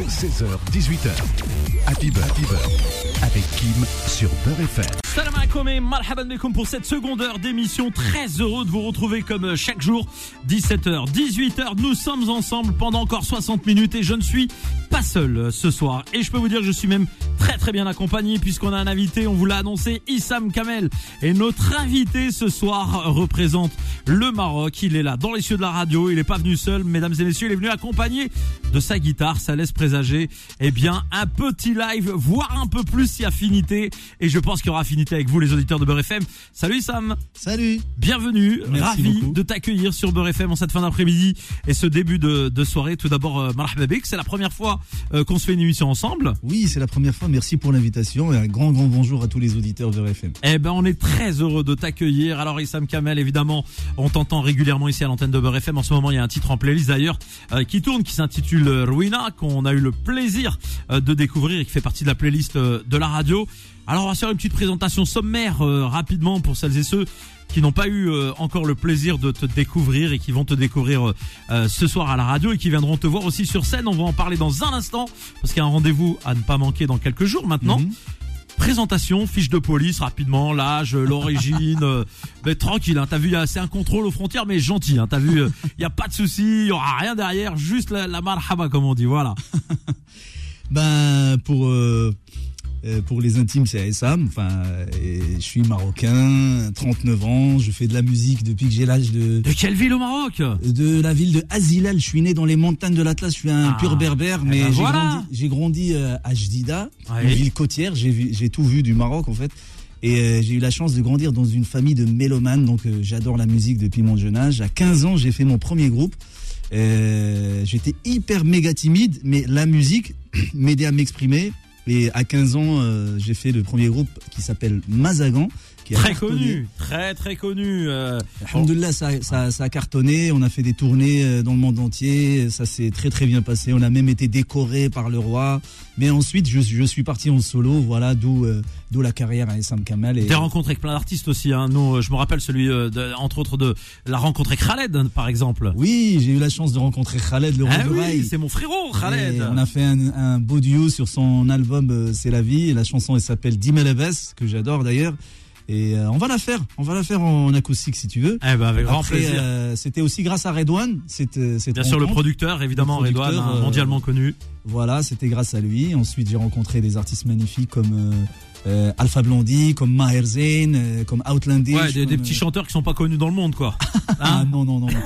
16h, 18h. Happy Beurre, Happy avec Kim sur Beurre FM. Salam alaikum et marhaban alaikum pour cette seconde heure d'émission. Très heureux de vous retrouver comme chaque jour, 17h, 18h. Nous sommes ensemble pendant encore 60 minutes et je ne suis pas seul ce soir. Et je peux vous dire que je suis même très très bien accompagné puisqu'on a un invité, on vous l'a annoncé, Issam Kamel. Et notre invité ce soir représente le Maroc. Il est là dans les cieux de la radio. Il n'est pas venu seul, mesdames et messieurs. Il est venu accompagné de sa guitare. Ça laisse présager, eh bien, un petit live, voire un peu plus si affinité. Et je pense qu'il y aura affinité avec vous, les auditeurs de Beurre FM. Salut Issam. Salut. Bienvenue. Merci Ravi beaucoup. de t'accueillir sur Beurre FM en cette fin d'après-midi et ce début de, de soirée. Tout d'abord, euh. C'est la première fois euh, qu'on se fait une émission ensemble. Oui, c'est la première fois. Merci pour l'invitation et un grand, grand bonjour à tous les auditeurs de RFM. Eh ben, on est très heureux de t'accueillir. Alors, Issam Kamel, évidemment, on t'entend régulièrement ici à l'antenne de Beurre FM. En ce moment, il y a un titre en playlist d'ailleurs euh, qui tourne, qui s'intitule euh, Ruina, qu'on a eu le plaisir de découvrir et qui fait partie de la playlist de la radio. Alors, on va faire une petite présentation sommaire euh, rapidement pour celles et ceux qui n'ont pas eu euh, encore le plaisir de te découvrir et qui vont te découvrir euh, euh, ce soir à la radio et qui viendront te voir aussi sur scène. On va en parler dans un instant parce qu'il y a un rendez-vous à ne pas manquer dans quelques jours maintenant. Mhm. Présentation, fiche de police rapidement, l'âge, euh, l'origine, euh, ben, tranquille. Hein, t'as vu, c'est un contrôle aux frontières, mais gentil. Hein, t'as vu, il y a pas de souci, il y aura rien derrière, juste la, la marhaba comme on dit. Voilà. Ben, pour, euh, euh, pour les intimes, c'est Essam. Enfin, euh, je suis marocain, 39 ans. Je fais de la musique depuis que j'ai l'âge de, De quelle ville au Maroc de la ville de Azilal. Je suis né dans les montagnes de l'Atlas. Je suis un Ah. pur berbère, Eh mais ben j'ai voilà. grandi, euh, à Jdida, Ouais. une ville côtière. J'ai tout vu du Maroc, en fait. Et euh, j'ai eu la chance de grandir dans une famille de mélomanes, donc euh, j'adore la musique depuis mon jeune âge. À 15 ans, j'ai fait mon premier groupe. Euh, J'étais hyper méga timide, mais la musique m'aidait à m'exprimer. Et à 15 ans, euh, j'ai fait le premier groupe qui s'appelle Mazagan. Qui Très connu, très très connu. euh, Alhamdoulilah, ça, ça, ça a cartonné. On a fait des tournées euh, dans le monde entier. Ça s'est très très bien passé. On a même été décoré par le roi. Mais ensuite, je, je suis parti en solo. Voilà, d'où euh, d'où la carrière à Essam Kamal. Et, avec plein d'artistes aussi. Hein. Nous, euh, je me rappelle celui, de, entre autres, de la rencontre avec Khaled, par exemple. oui, j'ai eu la chance de rencontrer Khaled, le roi Ah oui, c'est mon frérot, Khaled. Et on a fait un, un beau duo sur son album C'est la vie. Et la chanson, elle s'appelle Dimelebes, que j'adore d'ailleurs. Et euh, on va la faire. On va la faire en acoustique si tu veux. Eh ben, avec grand Après, plaisir. euh, C'était aussi grâce à Redouane. Cette, euh, Bien sûr, le producteur, évidemment, Le producteur, Redouane, hein, mondialement connu. Voilà, c'était grâce à lui. Ensuite, j'ai rencontré des artistes magnifiques comme euh, Alpha Blondie, comme Maher Zain, euh, comme Outlandish. Ouais, des, des comme, petits euh, chanteurs qui sont pas connus dans le monde, quoi. Ah Hein non, non, non. non.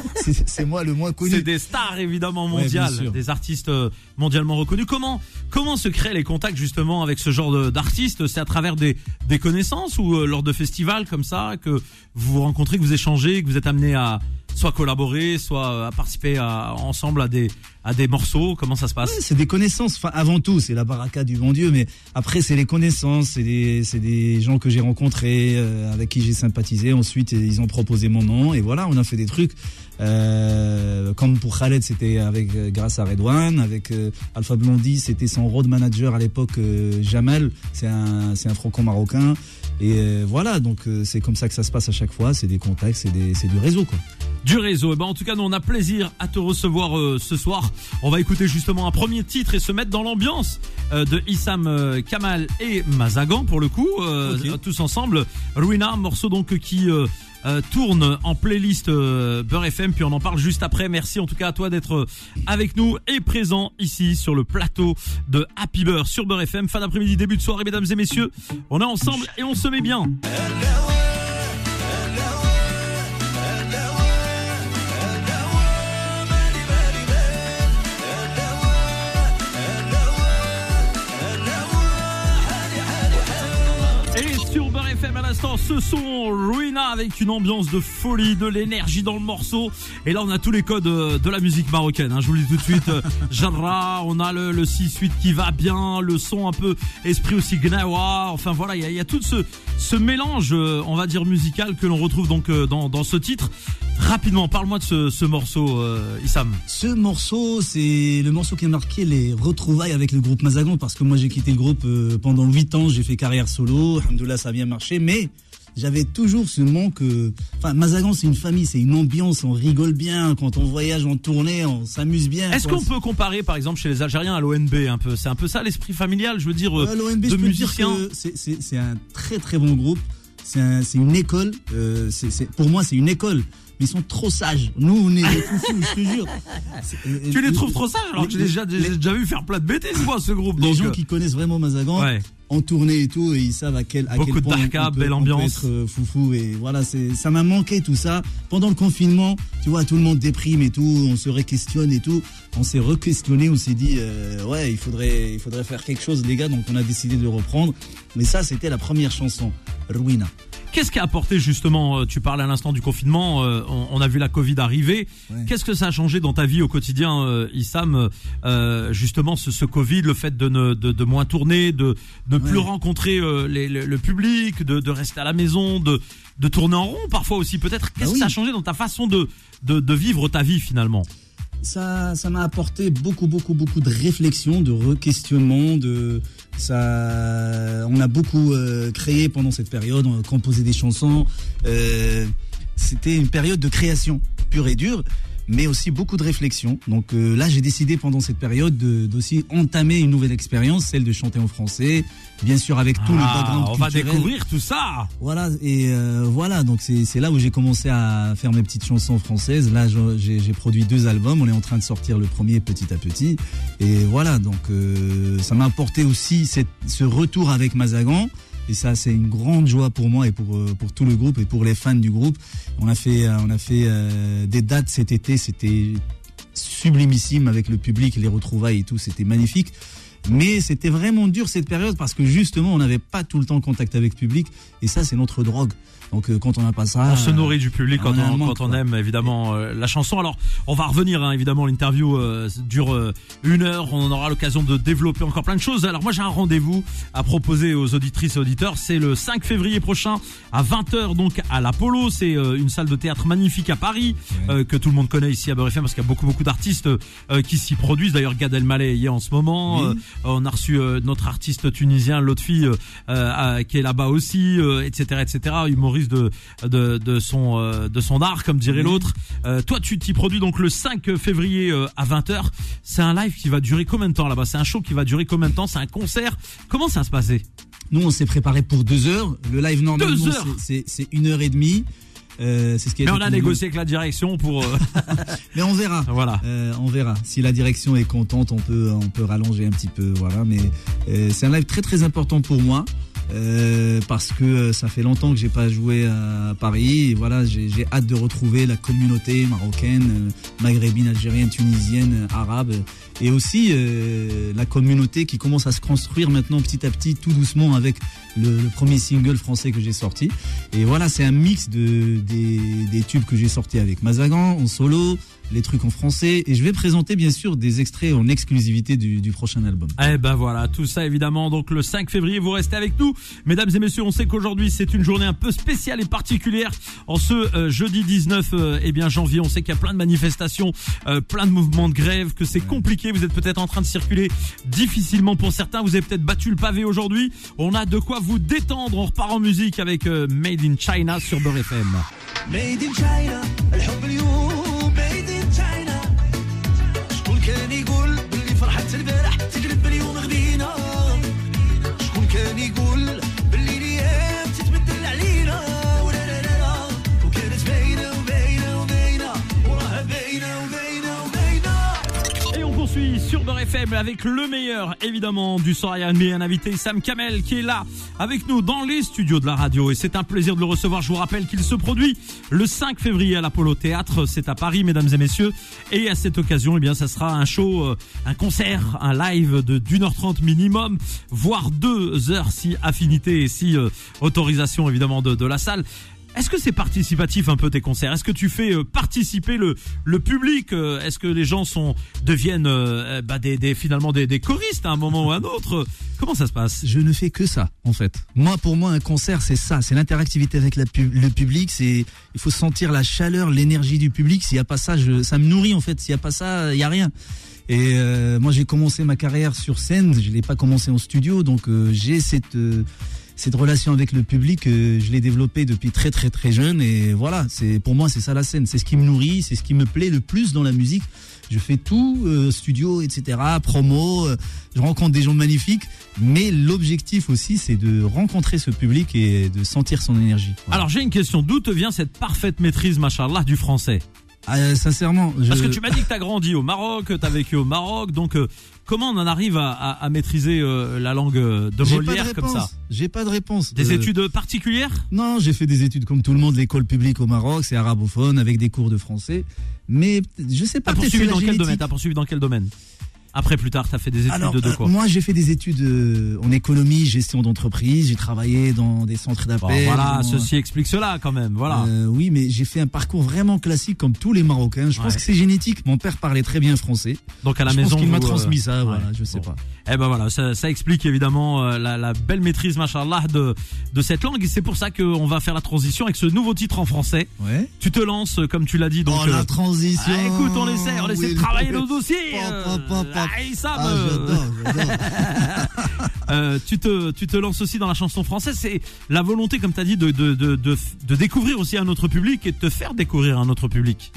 C'est moi le moins connu. c'est des stars évidemment mondiales, des artistes euh, mondialement reconnus. Comment comment se créent les contacts justement avec ce genre d'artistes? C'est à travers des des connaissances ou euh, lors de festivals comme ça que vous vous rencontrez, que vous échangez, que vous êtes amené à soit collaborer, soit euh, participer ensemble à des à des morceaux. Comment ça se passe? C'est des connaissances. Enfin, avant tout, c'est la baraka du bon Dieu, mais après, c'est les connaissances, c'est des, des gens que j'ai rencontrés, euh, avec qui j'ai sympathisé. Ensuite, ils ont proposé mon nom, et voilà, on a fait des trucs. Euh, comme pour Khaled, c'était avec euh, grâce à Redouane, avec euh, Alpha Blondie, c'était son road manager à l'époque, euh, Jamel. C'est un, un franco-marocain. Et euh, voilà, donc euh, c'est comme ça que ça se passe à chaque fois. C'est des contacts, c'est du réseau, quoi. Du réseau. Et ben en tout cas, nous on a plaisir à te recevoir euh, ce soir. On va écouter justement un premier titre et se mettre dans l'ambiance euh, de Issam euh, Kamal et Mazagan pour le coup, euh, tous ensemble. Ruina, morceau donc qui euh, euh, tourne en playlist euh, Beurre FM. Puis on en parle juste après. Merci en tout cas à toi d'être avec nous et présent ici sur le plateau de Happy Beurre sur Beurre FM. Fin d'après-midi, début de soirée, mesdames et messieurs. On est ensemble et on se met bien. L'instant, ce son Ruina avec une ambiance de folie, de l'énergie dans le morceau. Et là, on a tous les codes euh, de la musique marocaine. hein. Je vous le dis tout de suite. euh, Jarra, on a le, le 6-8 qui va bien, le son un peu esprit aussi gnawa. Enfin voilà, il y a, tout ce, mélange, euh, on va dire musical que l'on retrouve donc dans, ce titre. Rapidement, parle-moi de ce, ce morceau, euh, Issam. Ce morceau, c'est le morceau qui a marqué les retrouvailles avec le groupe Mazagan parce que moi j'ai quitté le groupe pendant 8 ans, j'ai fait carrière solo, alhamdoulilah ça a bien marché, mais j'avais toujours ce manque. euh, Enfin, Mazagan, c'est une famille, c'est une ambiance, on rigole bien quand on voyage en tournée, on s'amuse bien. Est-ce qu'on peut comparer, par exemple, chez les Algériens à l'ONB un peu? C'est un peu ça l'esprit familial, je veux dire, euh, l'ONB, de je musiciens? c'est- un très très bon groupe. C'est un- c'est une école. euh, pour moi, c'est une école. Mais ils sont trop sages. Nous, on est des foufous, je te jure. Euh, Tu les euh, trouves trop sages alors que j'ai déjà, déjà vu faire plein de bêtises, moi, ce groupe. Les donc, gens euh, qui connaissent vraiment Mazagan, Ouais. en tournée et tout, et ils savent à quel, à Beaucoup quel de point on peut, belle on peut ambiance. être euh, foufou. Et voilà, c'est, ça m'a manqué tout ça. Pendant le confinement, tu vois, tout le monde déprime et tout, on se re-questionne et tout. On s'est re-questionné, on s'est dit, euh, ouais, il faudrait, il faudrait faire quelque chose, les gars, donc on a décidé de reprendre. Mais ça, c'était la première chanson, Ruina. Qu'est-ce qui a apporté justement, euh, tu parles à l'instant du confinement, euh, on, on a vu la Covid arriver. Ouais. Qu'est-ce que ça a changé dans ta vie au quotidien, euh, Issam euh, Justement, ce, ce Covid, le fait de, ne, de, de moins tourner, de ne plus rencontrer euh, les- le, le public, de, de rester à la maison, de, de tourner en rond parfois aussi peut-être? Qu'est-ce Ah que ça a changé dans ta façon de, de, de vivre ta vie finalement? Ça, ça m'a apporté beaucoup, beaucoup, beaucoup de réflexion, de re-questionnement, de ça. On a beaucoup euh, créé pendant cette période, on a composé des chansons. Euh, C'était une période de création pure et dure, mais aussi beaucoup de réflexion. Donc euh, là, j'ai décidé pendant cette période de- d'aussi entamer une nouvelle expérience, celle de chanter en français, bien sûr avec tout le Ah, background On va découvrir tout ça Voilà, et euh, voilà, donc c'est c'est là où j'ai commencé à faire mes petites chansons françaises. Là, j'ai produit deux albums, on est en train de sortir le premier petit à petit. Et voilà, donc euh, ça m'a apporté aussi cette, ce retour avec Mazagan. Et ça, c'est une grande joie pour moi et pour, euh, pour tout le groupe et pour les fans du groupe. On a fait, euh, on a fait euh, des dates cet été, c'était sublimissime avec le public, les retrouvailles et tout, c'était magnifique. Mais c'était vraiment dur cette période parce que justement, on n'avait pas tout le temps contact avec le public. Et ça, c'est notre drogue. Donc euh, quand on n'a pas ça... On se nourrit du public quand on manque, quand aime évidemment euh, la chanson. Alors on va revenir hein, évidemment l'interview euh, dure une heure. On aura l'occasion de développer encore plein de choses. Alors moi j'ai un rendez-vous à proposer aux auditrices et auditeurs. C'est le 5 février prochain à 20h donc à l'Apollo. C'est une salle de théâtre magnifique à Paris que tout le monde connaît ici à Beurre parce qu'il y a beaucoup beaucoup d'artistes qui s'y produisent. D'ailleurs Gad Elmaleh y est en ce moment. Oui. Euh, on a reçu euh, notre artiste tunisien, l'autre fille euh, qui est là-bas aussi, etc., etc. Humoriste de de, de son de son art, comme dirait l'autre. Toi, tu t'y produis donc le 5 février à 20h. C'est un live qui va durer combien de temps là-bas? C'est un show qui va durer combien de temps? C'est un concert? Comment ça va se passer Nous, on s'est préparé pour deux heures. Le live normalement, c'est une heure et demie. Euh, c'est ce qui Mais on a négocié avec la direction pour euh, Mais on verra. voilà. Euh, on verra. Si la direction est contente, on peut, on peut rallonger un petit peu, voilà. Mais euh, c'est un live très très important pour moi euh, parce que euh, ça fait longtemps que j'ai pas joué à Paris. Et voilà, j'ai hâte de retrouver la communauté marocaine, euh, maghrébine, algérienne, tunisienne, arabe, et aussi euh, la communauté qui commence à se construire maintenant petit à petit, tout doucement avec le, le premier single français que j'ai sorti. Et voilà, c'est un mix de des, des tubes que j'ai sortis avec Mazagan en solo, les trucs en français. Et je vais présenter bien sûr des extraits en exclusivité du, du prochain album. Eh ben voilà, tout ça évidemment. Donc le 5 février, vous restez avec nous. Mesdames et messieurs, on sait qu'aujourd'hui c'est une journée un peu spéciale et particulière. En ce euh, jeudi 19 euh, eh bien, janvier, on sait qu'il y a plein de manifestations, euh, plein de mouvements de grève, que c'est compliqué. Vous êtes peut-être en train de circuler difficilement pour certains. Vous avez peut-être battu le pavé aujourd'hui. On a de quoi vous détendre. On repart en musique avec euh, Made in China sur Beurre FM. Made in China, any FM avec le meilleur, évidemment, du soir. A un invité, Sam Kamel, qui est là avec nous dans les studios de la radio. Et c'est un plaisir de le recevoir. Je vous rappelle qu'il se produit le 5 février à l'Apollo Théâtre. C'est à Paris, mesdames et messieurs. Et à cette occasion, eh bien, ça sera un show, euh, un concert, un live de d'une heure trente minimum, voire deux heures si affinité et si euh, autorisation, évidemment, de, de la salle. Est-ce que c'est participatif un peu tes concerts? Est-ce que tu fais euh, participer le, le public euh, Est-ce que les gens sont deviennent euh, bah, des, des finalement des, des choristes à un moment ou à un autre? Comment ça se passe? Je ne fais que ça, en fait. Moi, pour moi, un concert, c'est ça, c'est l'interactivité avec la pu- le public. C'est, il faut sentir la chaleur, l'énergie du public. S'il y a pas ça, je, ça me nourrit en fait. S'il y a pas ça, il y a rien. Et euh, moi, j'ai commencé ma carrière sur scène. Je l'ai pas commencé en studio, donc euh, j'ai cette cette relation avec le public, euh, je l'ai développée depuis très très très jeune et voilà, c'est pour moi c'est ça la scène, c'est ce qui me nourrit, c'est ce qui me plaît le plus dans la musique. Je fais tout, euh, studio, etc., promo, euh, je rencontre des gens magnifiques, mais l'objectif aussi c'est de rencontrer ce public et de sentir son énergie. Voilà. Alors j'ai une question, d'où te vient cette parfaite maîtrise, machallah, du français? Ah, euh, sincèrement, je... Parce que tu m'as dit que t'as grandi au Maroc, t'as vécu au Maroc, donc euh, comment on en arrive à, à- à maîtriser euh, la langue euh, de Molière comme ça. J'ai pas de réponse. Des Euh, études particulières Non, j'ai fait des études comme tout le monde, l'école publique au Maroc, c'est arabophone avec des cours de français. Mais je sais pas. T'as poursuivi dans quel domaine T'as poursuivi dans quel domaine? Après, plus tard, t'as fait des études Alors, de, de euh, quoi moi, j'ai fait des études euh, en économie, gestion d'entreprise. J'ai travaillé dans des centres Bon, d'appel. Voilà, dans- ceci explique cela quand même. Voilà. Euh, oui, mais j'ai fait un parcours vraiment classique comme tous les Marocains. Je pense que c'est génétique. Mon père parlait très bien français. Donc à la je maison, pense qu'il m'a euh, transmis ça. Voilà, ouais. je sais Bon. pas. Eh ben voilà, ça, ça explique évidemment euh, la, la belle maîtrise, machallah, de, de cette langue. Et c'est pour ça qu'on va faire la transition avec ce nouveau titre en français. Ouais. Tu te lances, euh, comme tu l'as dit. Donc, oh, la euh, transition. ah, écoute, on essaie, on essaie Oui, de travailler le- nos dossiers. Euh, pa, pa, pa. Ah, Issam, Ah, euh, tu te, tu te lances aussi dans la chanson française. C'est la volonté, comme tu as dit, de, de, de, de, de découvrir aussi un autre public et de te faire découvrir un autre public.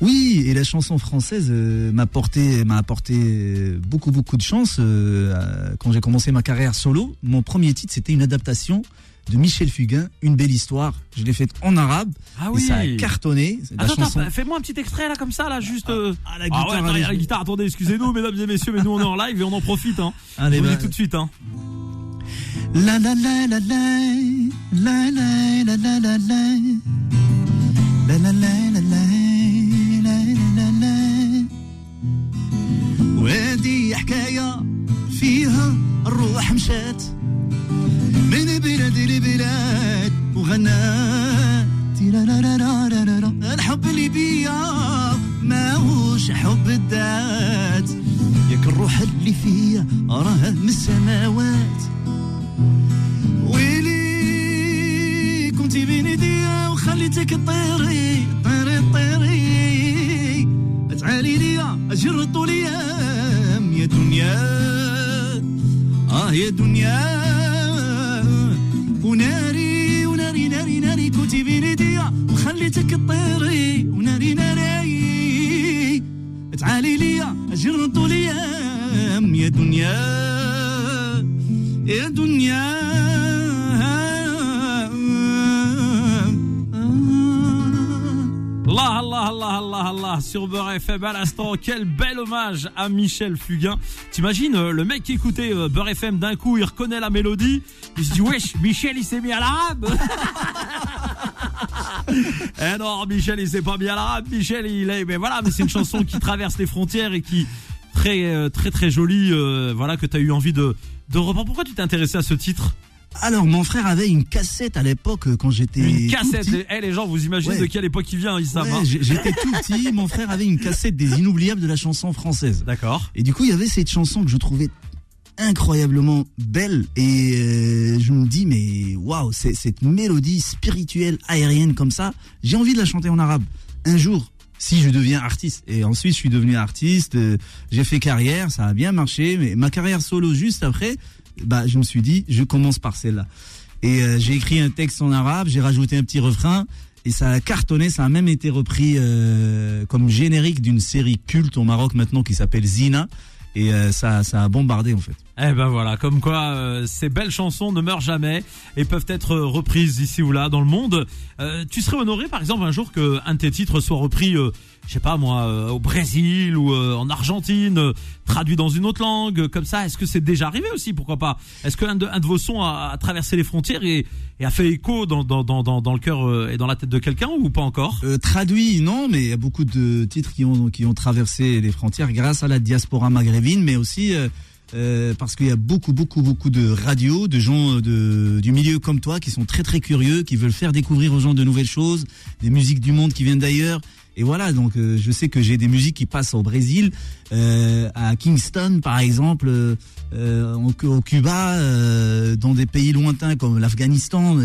Oui, et la chanson française euh, m'a apporté, m'a apporté euh, beaucoup beaucoup de chance. euh, quand j'ai commencé ma carrière solo, mon premier titre c'était une adaptation de Michel Fugain, Une belle histoire. Je l'ai faite en arabe Ah et ça a cartonné. Attends, attends, fais-moi un petit extrait là comme ça là juste. euh, Ah, la Ah ouais, guitare, attends, la guitare. Attendez, excusez-nous, mesdames et messieurs, mais nous on est en live et on en profite. Hein. allez, je vous bah, dis tout de suite. Hein. La la la la la la la la la la la la la la la la من بلاد لبلاد وغنات. الحب اللي بيا ماهوش حب الذات. ياك الروح اللي فيا راها من السماوات. ويلي كنت بين ايديا وخليتك تطيري طيري طيري. تعالي ليا اجر طول أيام يا دنيا آه يا دنيا. وناري وناري ناري ناري كنت بين ايديا وخليتك تطيري وناري ناري. تعالي ليا أجر طول أيام يا دنيا يا دنيا. Allah, Allah, Allah, sur Beurre FM à l'instant. Quel bel hommage à Michel Fugain. T'imagines, euh, le mec qui écoutait euh, Beurre FM d'un coup, il reconnaît la mélodie. Il se dit, wesh, Michel, il s'est mis à l'arabe. eh non, Michel, il s'est pas mis à l'arabe. Michel, il est, mais voilà, mais c'est une chanson qui traverse les frontières et qui, très, euh, très, très jolie, voilà, que t'as eu envie de, de reprendre. Pourquoi tu t'es intéressé à ce titre? Alors, mon frère avait une cassette à l'époque euh, quand j'étais. Une tout cassette. petit. Eh, les gens, vous imaginez Ouais. de quelle époque il vient, Issam, Ouais, hein J'étais tout petit, mon frère avait une cassette des inoubliables de la chanson française. D'accord. Et du coup, il y avait cette chanson que je trouvais incroyablement belle et euh, je me dis mais waouh, cette mélodie spirituelle aérienne comme ça, j'ai envie de la chanter en arabe un jour si je deviens artiste. Et ensuite, je suis devenu artiste, euh, j'ai fait carrière, ça a bien marché, mais ma carrière solo juste après, bah je me suis dit je commence par celle-là. Et euh, j'ai écrit un texte en arabe, j'ai rajouté un petit refrain et ça a cartonné, ça a même été repris euh, comme générique d'une série culte au Maroc maintenant qui s'appelle Zina. Et euh, ça, ça a bombardé en fait. Eh ben voilà, comme quoi euh, ces belles chansons ne meurent jamais et peuvent être reprises ici ou là dans le monde. Euh, tu serais honoré par exemple un jour que un de tes titres soit repris, euh, je sais pas moi, euh, au Brésil ou euh, en Argentine, euh, traduit dans une autre langue, euh, comme ça. Est-ce que c'est déjà arrivé aussi Pourquoi pas? Est-ce qu'un de, un de vos sons a, a traversé les frontières et, et a fait écho dans, dans, dans, dans, le cœur euh, et dans la tête de quelqu'un ou pas encore? Euh, traduit, non, mais il y a beaucoup de titres qui ont, qui ont traversé les frontières grâce à la diaspora maghrébine, mais aussi euh, parce qu'il y a beaucoup, beaucoup, beaucoup de radios, de gens de, du milieu comme toi qui sont très, très curieux, qui veulent faire découvrir aux gens de nouvelles choses, des musiques du monde qui viennent d'ailleurs. Et voilà, donc euh, je sais que j'ai des musiques qui passent au Brésil, euh, à Kingston par exemple, euh, au, au Cuba, euh, dans des pays lointains comme l'Afghanistan.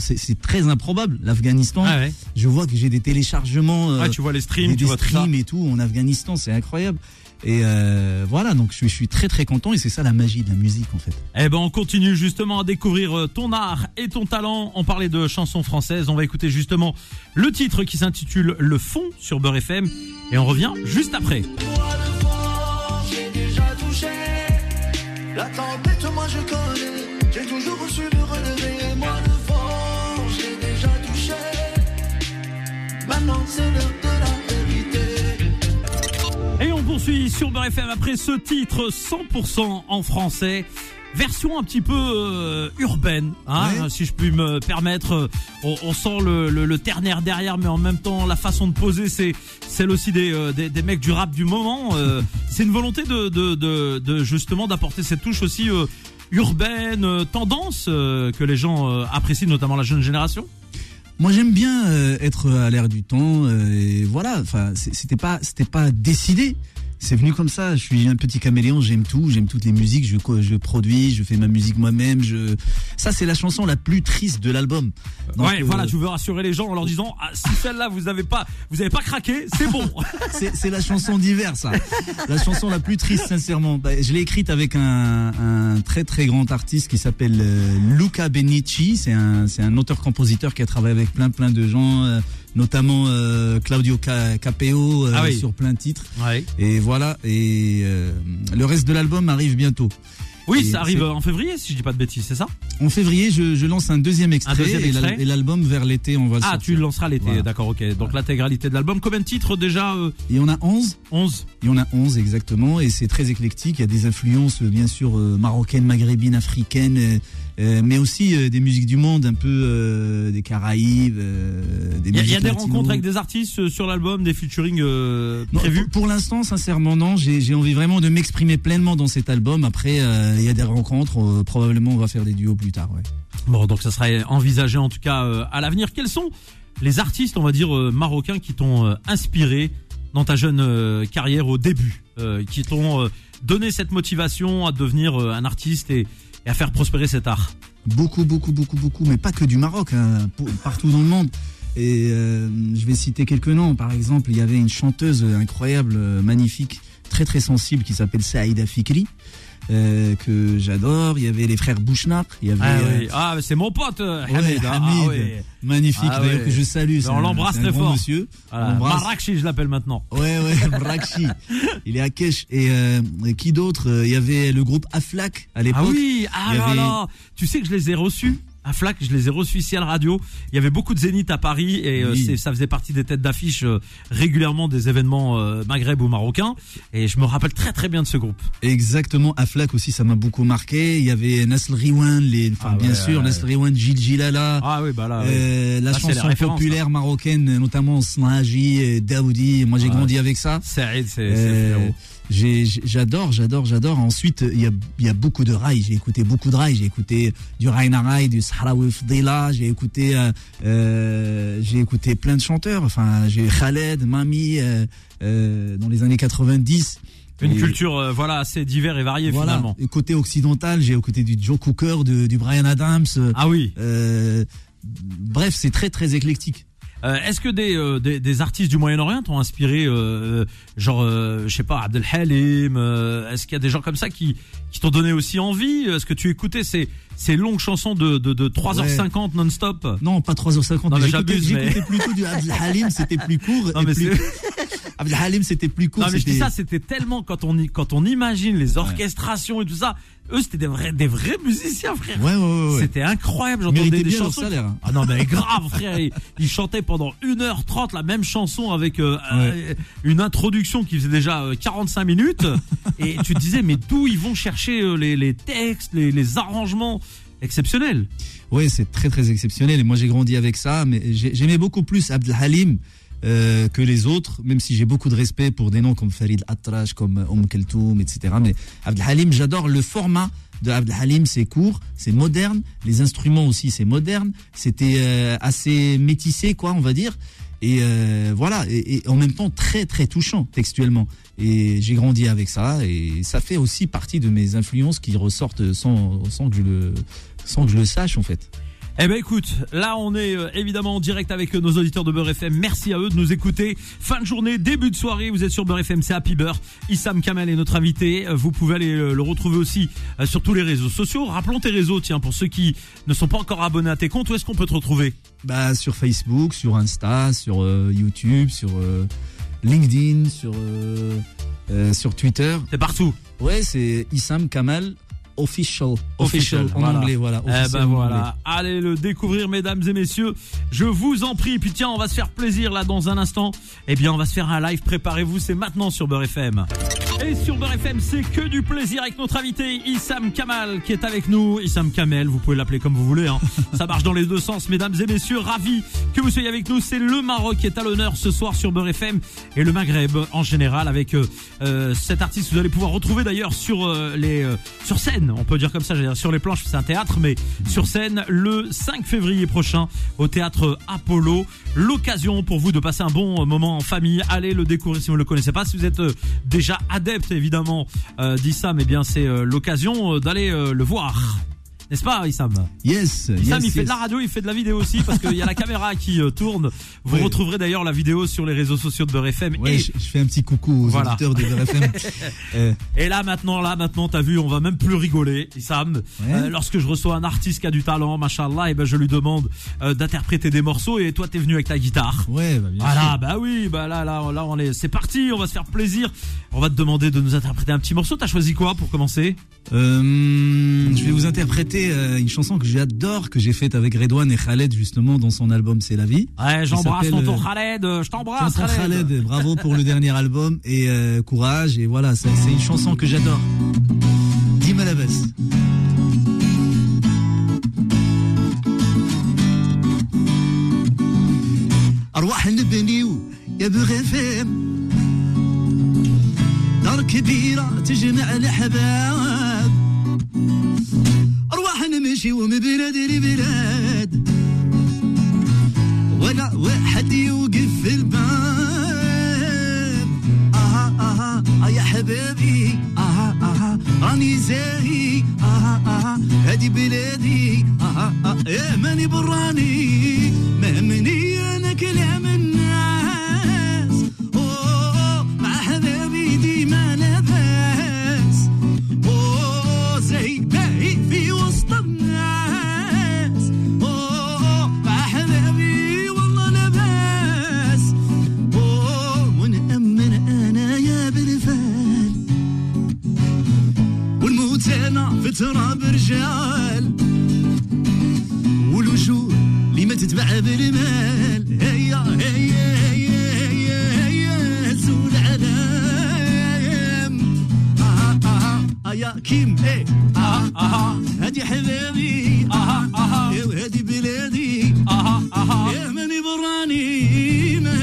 C'est très improbable, l'Afghanistan. Ah ouais. Je vois que j'ai des téléchargements, euh, Ouais, tu vois les streams, des, tu des vois streams et tout en Afghanistan, c'est incroyable. Et euh, voilà, donc je suis, je suis très très content et c'est ça la magie de la musique en fait. Eh ben, on continue justement à découvrir euh, ton art et ton talent. On parlait de chansons françaises. On va écouter justement le titre qui s'intitule Le Fond sur Beurre FM. Et on revient juste après. Moi le fort, j'ai déjà touché. La tempête, moi je connais. Poursuit sur Beurre FM après ce titre 100% en français. Version un petit peu euh, urbaine, hein, si je puis me permettre. On, on sent le, le, le ternaire derrière, mais en même temps la façon de poser, c'est celle aussi des, euh, des, des mecs du rap du moment. Euh, c'est une volonté de, de, de, de justement d'apporter cette touche aussi urbaine, tendance que les gens apprécient, notamment la jeune génération. Moi j'aime bien être à l'air du temps et voilà, enfin c'est- c'était pas c'était pas décidé. C'est venu comme ça. Je suis un petit caméléon, j'aime tout, j'aime toutes les musiques, je, je produis, je fais ma musique moi-même. Je... Ça, c'est la chanson la plus triste de l'album. Ouais, euh, voilà, tu veux rassurer les gens en leur disant ah, si celle-là vous avez pas, vous avez pas craqué, c'est bon. C'est c'est la chanson d'hiver, ça. La chanson la plus triste, sincèrement. Bah, je l'ai écrite avec un, un très très grand artiste qui s'appelle euh, Luca Benici. C'est un, c'est un auteur-compositeur qui a travaillé avec plein plein de gens, euh, notamment euh, Claudio Ca- Capeo euh, Ah oui. sur plein de titres. ouais. Et voilà. Et euh, le reste de l'album arrive bientôt. Oui, Et ça arrive en février, si je dis pas de bêtises, c'est ça? En février, je, je lance un deuxième extrait, deuxième et l'al- extrait. et l'album vers l'été, on va le Ah, sortir. tu le lanceras l'été, Voilà. d'accord, ok. Donc l'intégralité de l'album. Combien de titres déjà euh, Il y en a 11 11 Il y en a 11 exactement et c'est très éclectique. Il y a des influences bien sûr euh, marocaines, maghrébines, africaines, euh, mais aussi euh, des musiques du monde, un peu euh, des Caraïbes, des Il y y a des latino. rencontres avec des artistes sur l'album, des featuring Non, prévus pour, pour l'instant, sincèrement, non. J'ai envie vraiment de m'exprimer pleinement dans cet album. Après, il y a des rencontres. probablement, on va faire des duos plus tard. Ouais. Bon, donc ça serait envisagé en tout cas à l'avenir. Quels sont les artistes, on va dire, marocains qui t'ont inspiré dans ta jeune carrière au début Qui t'ont donné cette motivation à devenir un artiste et, et à faire prospérer cet art Beaucoup, beaucoup, beaucoup, beaucoup, mais pas que du Maroc, hein, partout dans le monde. Et euh, je vais citer quelques noms. Par exemple, il y avait une chanteuse incroyable, euh, magnifique, très très sensible, qui s'appelle Saïda Fikri, euh, que j'adore. Il y avait les frères Bouchnak. Il y avait Ah, euh, oui. ah mais c'est mon pote euh, ouais, Hamid. Ah, Hamid, ah, magnifique, Ah, d'ailleurs que je salue. on l'embrasse très fort. Monsieur. Voilà. Marrakchi, je l'appelle maintenant. Ouais, ouais, Brakshi. Il est à Kesh. Et euh, qui d'autre Euh, Il y avait le groupe Aflak à l'époque. Ah oui, ah là avait- là. Tu sais que je les ai reçus à Flac, je les ai reçus ici à la radio. Il y avait beaucoup de zénith à Paris et euh, Oui. ça faisait partie des têtes d'affiche euh, régulièrement des événements euh, maghreb ou marocains. Et je me rappelle très très bien de ce groupe. Exactement, Aflak aussi, ça m'a beaucoup marqué. Il y avait Nasl Riwan, les, enfin, Ah bien ouais, sûr, ouais. Nasl Riwan, Gil Gilala. Ah oui, bah là. euh, la Là, chanson populaire marocaine, notamment Snaji, Daoudi. Moi, j'ai grandi avec ça. C'est J'adore, j'adore, j'adore. Ensuite, il y a, y a beaucoup de rails. J'ai écouté beaucoup de rails. J'ai écouté du Raina Rai, du Sahraoui Fdila. J'ai écouté, euh, euh, j'ai écouté plein de chanteurs. Enfin, j'ai Khaled, Mami, euh, euh, dans les années 90. Une Et- culture euh, voilà assez divers et variée voilà. finalement. Et côté occidental, j'ai écouté du Joe Cooker, de- du Brian Adams. Ah oui. euh, bref, c'est très très éclectique. Euh, Est-ce que des, euh, des, des artistes du Moyen-Orient t'ont inspiré, euh, genre, euh, je sais pas, Abdel Halim euh, Est-ce qu'il y a des gens comme ça qui, qui t'ont donné aussi envie? Est-ce que tu écoutais ces, ces longues chansons de, de, de 3h50 non-stop? Non, pas 3h50. Non, mais J'écoutais mais- plutôt du Abdel Halim, c'était plus court. Non, et mais plus... c'est- Abdel Halim, c'était plus court. Non mais je dis c'était- ça, c'était tellement quand on quand on imagine les orchestrations et tout ça, eux c'était des vrais des vrais musiciens frère. Ouais, ouais. C'était incroyable, Ils j'entendais des bien leur chansons. salaire. hein. Ah non mais grave frère, ils, ils chantaient pendant 1h30 la même chanson avec euh, euh, une introduction qui faisait déjà euh, 45 minutes et tu te disais mais d'où ils vont chercher euh, les, les textes, les, les arrangements? Exceptionnels. Ouais, c'est très très exceptionnel. Et moi, j'ai grandi avec ça. Mais j'ai- j'aimais beaucoup plus Abdel Halim euh, que les autres, même si j'ai beaucoup de respect pour des noms comme Farid Atrash, comme Om Keltoum, etc. Mais Abdel Halim, j'adore le format de Abdel Halim. C'est court, c'est moderne. Les instruments aussi, c'est moderne. C'était euh, assez métissé, quoi, on va dire. Et euh, voilà, et, et en même temps très très touchant textuellement. Et j'ai grandi avec ça, et ça fait aussi partie de mes influences qui ressortent sans, sans que je le sans que je le sache en fait. Eh ben écoute, là on est euh, évidemment en direct avec euh, nos auditeurs de Beurre FM. Merci à eux de nous écouter. Fin de journée, début de soirée, vous êtes sur Beurre FM, c'est Happy Beurre. Issam Kamel est notre invité. Euh, Vous pouvez aller le retrouver aussi sur tous les réseaux sociaux. Rappelons tes réseaux, tiens, pour ceux qui ne sont pas encore abonnés à tes comptes, où est-ce qu'on peut te retrouver? Bah sur Facebook, sur Insta, sur euh, YouTube, sur euh, LinkedIn, sur euh, sur Twitter. T'es partout. Ouais, c'est Issam Kamal official, Official, en voilà. anglais, voilà. Eh ben en voilà, allez le découvrir mesdames et messieurs. Je vous en prie. Puis tiens, on va se faire plaisir là dans un instant. Eh bien, on va se faire un live. Préparez-vous, c'est maintenant sur Beurre FM. Et sur Beurre FM, c'est que du plaisir avec notre invité Issam Kamal qui est avec nous. Issam Kamel, vous pouvez l'appeler comme vous voulez. Hein. Ça marche dans les deux sens, mesdames et messieurs. Ravi que vous soyez avec nous. C'est le Maroc qui est à l'honneur ce soir sur Beurre FM et le Maghreb en général avec euh, euh, cet artiste. que Vous allez pouvoir retrouver d'ailleurs sur euh, les euh, sur scène. On peut dire comme ça. sur les planches, c'est un théâtre, mais sur scène le 5 février prochain au théâtre Apollo. L'occasion pour vous de passer un bon moment en famille. Allez le découvrir si vous ne le connaissez pas. Si vous êtes euh, déjà adepte évidemment euh, d'Issam, eh bien c'est euh, l'occasion euh, d'aller le voir. N'est-ce pas, Issam Yes, Issam, yes, il fait de la radio, il fait de la vidéo aussi parce qu'il y a la caméra qui euh, tourne. Vous Ouais. retrouverez d'ailleurs la vidéo sur les réseaux sociaux de Beurre FM. Ouais, et, je, je fais un petit coucou aux Voilà. auditeurs de RFM. euh, et là maintenant, là maintenant, t'as vu, on va même plus rigoler, Issam. Ouais. Euh, lorsque je reçois un artiste qui a du talent, machallah, et ben je lui demande euh, d'interpréter des morceaux et toi t'es venu avec ta guitare. ouais, bah, bien Voilà, sûr. bah oui, bah là, là, là, on est, c'est parti, on va se faire plaisir. On va te demander de nous interpréter un petit morceau. T'as choisi quoi pour commencer? Je vais vous interpréter euh, une chanson que j'adore, que j'ai faite avec Redouane et Khaled justement dans son album C'est la vie. Ouais, j'embrasse s'appelle, tonton euh, Khaled, euh, je t'embrasse Tonton Khaled. Khaled, bravo pour le dernier album et euh, courage et voilà, c'est c'est une chanson que j'adore. Dis-moi la baisse. أرواح نبنيو يا بغفام دار كبيرة تجمع الأحباب أرواح نمشي ومن بلاد لبلاد. ولا واحد يوقف في الباب. أها أها آه يا حبابي أها أها راني زاهي. أها أها هادي بلادي. أها أها يا ماني براني. ما تراب رجال والوجوه اللي ما تتبع بالمال. هيا هيا هيا هيا هيا زول علام أها أها آه يا كيم إيه. أها أها هادي حبابي أها أها إيه وهادي بلادي. أها أها يا ماني براني ما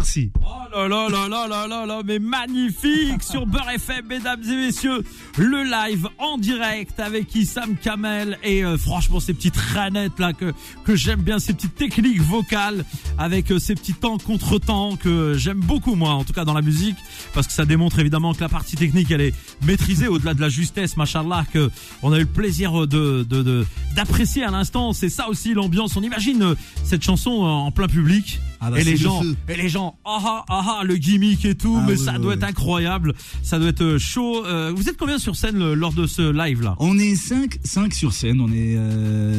Merci. Oh là là là là là là là, mais magnifique sur Beurre FM, mesdames et messieurs, le live en direct avec Issam Kamel et euh, franchement ces petites ranettes là que que j'aime bien, ces petites techniques vocales avec euh, ces petits temps contre temps que j'aime beaucoup moi, en tout cas dans la musique, parce que ça démontre évidemment que la partie technique elle est maîtrisée au-delà de la justesse, machallah, que on a eu le plaisir de de de- d'apprécier à l'instant. C'est ça aussi l'ambiance. On imagine euh, cette chanson en plein public Ah bah, et les le gens et les gens, ah ah le gimmick et tout, Ah mais oui, ça oui, doit oui. être incroyable, ça doit être euh, chaud. Euh, vous êtes combien sur scène le- lors de ce live là? On est 5 cinq sur scène, on est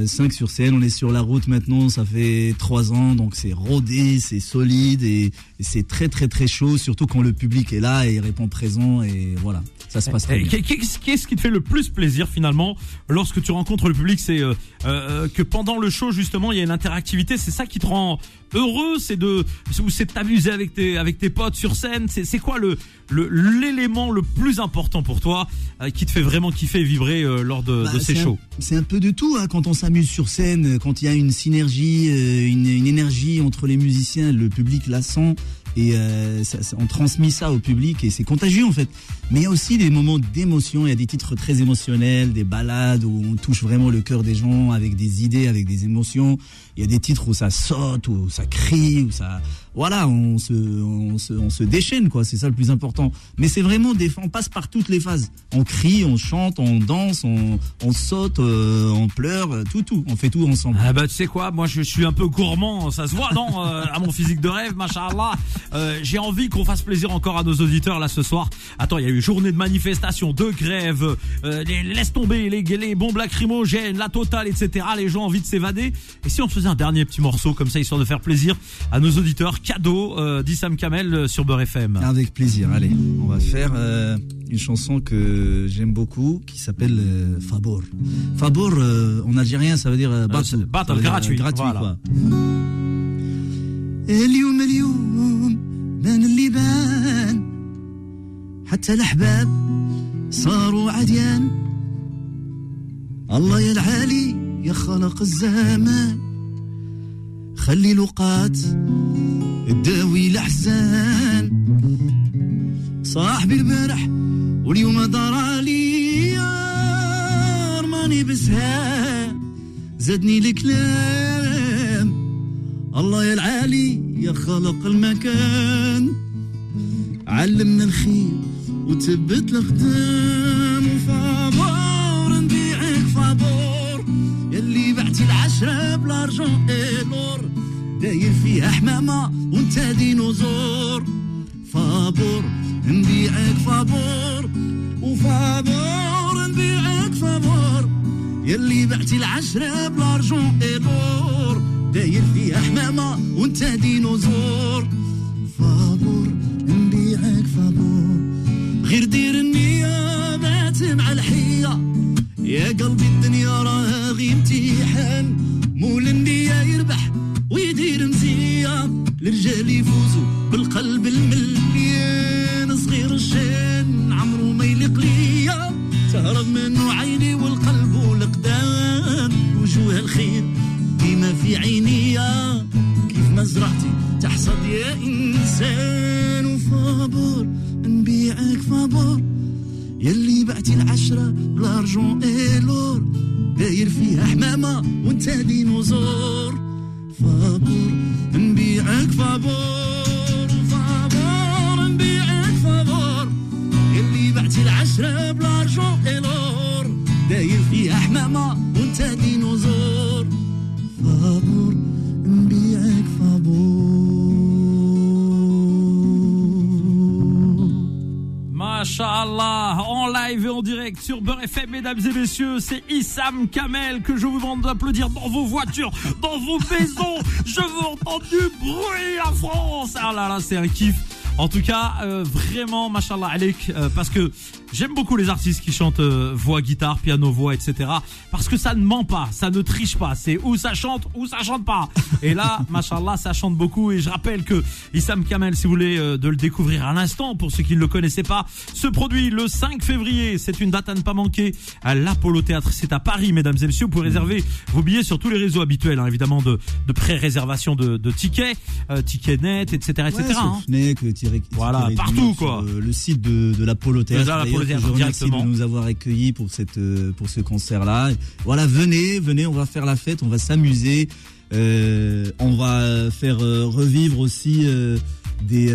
5 sur scène, on est sur la route maintenant, ça fait 3 ans, donc c'est rodé, c'est solide et, et c'est très très très chaud, surtout quand le public est là et il répond présent et voilà, ça se passe très bien. qu'est- Qu'est-ce qui te fait le plus plaisir finalement lorsque tu rencontres le public? C'est euh, euh, que pendant le show justement il y a une interactivité, c'est ça qui te rend heureux, c'est de ou c'est de t'amuser avec tes avec tes potes sur scène. C'est c'est quoi le le l'élément le plus important pour toi euh, qui te fait vraiment kiffer et vibrer euh, lors de, Bah, de ces shows? C'est un peu de tout hein, quand on s'amuse sur scène, quand il y a une synergie, euh, une, une énergie entre les musiciens, le public la sent. Et euh, on transmet ça au public et c'est contagieux en fait. Mais il y a aussi des moments d'émotion, il y a des titres très émotionnels, des balades où on touche vraiment le cœur des gens avec des idées, avec des émotions. Il y a des titres où ça saute, où ça crie, où ça, voilà, on se, on se, on se déchaîne quoi. C'est ça le plus important. Mais c'est vraiment des, on passe par toutes les phases. On crie, on chante, on danse, on, on saute, euh, on pleure, euh, tout, tout. On fait tout ensemble. Ah bah tu sais quoi, moi je suis un peu gourmand, ça se voit non? Euh, À mon physique de rêve, machallah. Euh, J'ai envie qu'on fasse plaisir encore à nos auditeurs là ce soir. Attends, il y a eu journée de manifestation, de grève, euh, les, laisse tomber les, les bombes lacrymogènes, la totale, etc. Les gens ont envie de s'évader. Et si on faisait un dernier petit morceau comme ça, histoire de faire plaisir à nos auditeurs, cadeau euh, d'Issam Kamel euh, sur Beurre FM. Avec plaisir. Allez, on va faire euh, une chanson que j'aime beaucoup qui s'appelle euh, Fabour. Fabour, euh, en algérien, ça veut dire euh, c'est battle. battle, Ça veut dire, euh, gratuit, gratuit voilà. quoi. اليوم اليوم بان اللي بان حتى الاحباب صاروا عديان الله يا العالي يا خلق الزمان خلي لقات تداوي الأحزان. صاحبي البارح واليوم دار علي ماني بزهان. زادني الكلام. الله يا العالي يا خلق المكان. علمنا الخير وثبت الأقدام. فابور نبيعك فابور. يلي بعتي العشرة بالأرجون إيلور داير فيها حمامة وانت ديناصور. فابور نبيعك فابور. وفابور نبيعك فابور. يلي بعتي العشرة بالأرجون إيلور داير فيها حمامة وانت ديناصور. فابور نبيعك فابور. غير دير النية بات مع الحية. يا قلبي الدنيا راه غي امتحان. مول النية يربح الرجال يفوزوا بالقلب المليان. صغير الشان عمرو ما يليق ليا. تهرب منه عيني والقلب والقدام وجوه الخير ديما في عينيا. كيف ما زرعتي تحصد يا إنسان. وفابور نبيعك فابور. يلي بعتي العشرة بالارجون ايلور داير فيها حمامة وانت ديناصور فابور نبيعك فابور فابور نبيعك فابور يلي بعتي العشرة بالارجون ايلور داير فيها حمامة. En live et en direct sur Beurre FM, mesdames et messieurs, c'est Issam Kamel que je vous demande d'applaudir dans vos voitures, dans vos maisons. Je veux entendre du bruit, la France. Ah là là, c'est un kiff. En tout cas, euh, vraiment, mashallah Alek, euh, parce que j'aime beaucoup les artistes qui chantent euh, voix, guitare, piano, voix, etc. Parce que ça ne ment pas, ça ne triche pas. C'est où ça chante, ou ça chante pas. Et là, mashallah, ça chante beaucoup. Et je rappelle que Issam Kamel, si vous voulez euh, de le découvrir à l'instant, pour ceux qui ne le connaissaient pas, se produit le 5 février. C'est une date à ne pas manquer à l'Apollo Théâtre. C'est à Paris, mesdames et messieurs. Vous pouvez réserver vos billets sur tous les réseaux habituels, hein, évidemment, de, de pré-réservation de, de tickets, euh, tickets net, etc., etc. Ouais, hein. Voilà, partout, quoi. sur, euh, le site de, de l'Apollo Théâtre. Je remercie de nous avoir accueillis pour cette euh, pour ce concert-là. Voilà, venez, venez, on va faire la fête, on va s'amuser. Euh, on va faire euh, revivre aussi euh, des,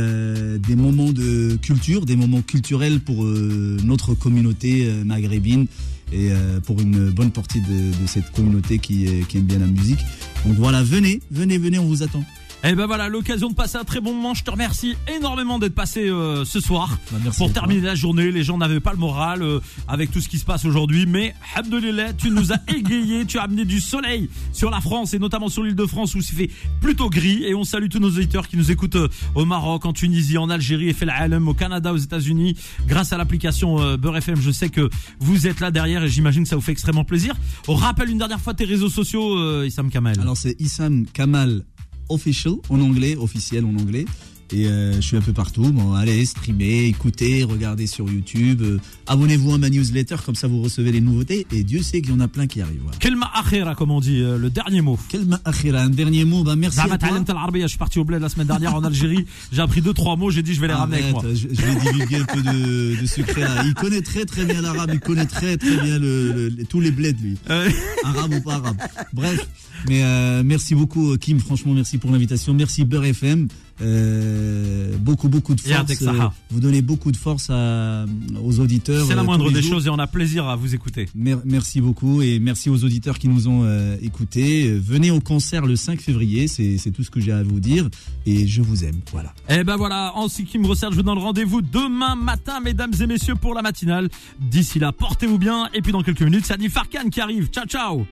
des moments de culture, des moments culturels pour notre communauté maghrébine et pour une bonne partie de, de cette communauté qui, qui aime bien la musique. Donc voilà, venez, venez, venez, on vous attend. Et ben voilà, l'occasion de passer un très bon moment. Je te remercie énormément d'être passé euh, ce soir Bah, merci pour toi. terminer la journée. Les gens n'avaient pas le moral euh, avec tout ce qui se passe aujourd'hui, mais Abdelillah, tu nous as égayé, tu as amené du soleil sur la France et notamment sur l'île de France où il fait plutôt gris. Et on salue tous nos auditeurs qui nous écoutent euh, au Maroc, en Tunisie, en Algérie, et fait au Canada, aux États-Unis, grâce à l'application euh, Beurre FM. Je sais que vous êtes là derrière et j'imagine que ça vous fait extrêmement plaisir. On rappelle une dernière fois tes réseaux sociaux, euh, Issam Kamel. Alors c'est Issam Kamal Official en anglais, officiel en anglais. Et euh, je suis un peu partout. Bon, allez, streamer, écoutez, regardez sur YouTube. euh, Abonnez-vous à ma newsletter, comme ça vous recevez les nouveautés. Et Dieu sait qu'il y en a plein qui arrivent. Voilà. Kelma akhira, comme on dit, euh, le dernier mot. Kelma akhira, un dernier mot. Bah, merci à toi. Je suis parti au bled la semaine dernière en Algérie. J'ai appris deux, trois mots. J'ai dit, je vais les ramener avec moi. Arrête, je, je vais divulguer un peu de, de secret là. Il connaît très très bien l'arabe, il connaît très très bien le, le- le- tous les bleds lui. Arabe ou pas arabe. Bref, mais merci beaucoup Kim, franchement merci pour l'invitation. Merci Beurre FM. Euh, beaucoup beaucoup de force. Saha. vous donnez beaucoup de force à, aux auditeurs. C'est la euh, moindre tous les des jours. choses et on a plaisir à vous écouter. Mer- Merci beaucoup et merci aux auditeurs qui nous ont euh, écoutés. Euh, Venez au concert le 5 février, c'est c'est tout ce que j'ai à vous dire et je vous aime. Voilà. Et ben voilà, en ce qui me resserre, je vous donne rendez-vous demain matin, mesdames et messieurs, pour la matinale. D'ici là, portez-vous bien. Et puis dans quelques minutes, c'est Adi Farkan qui arrive. Ciao, ciao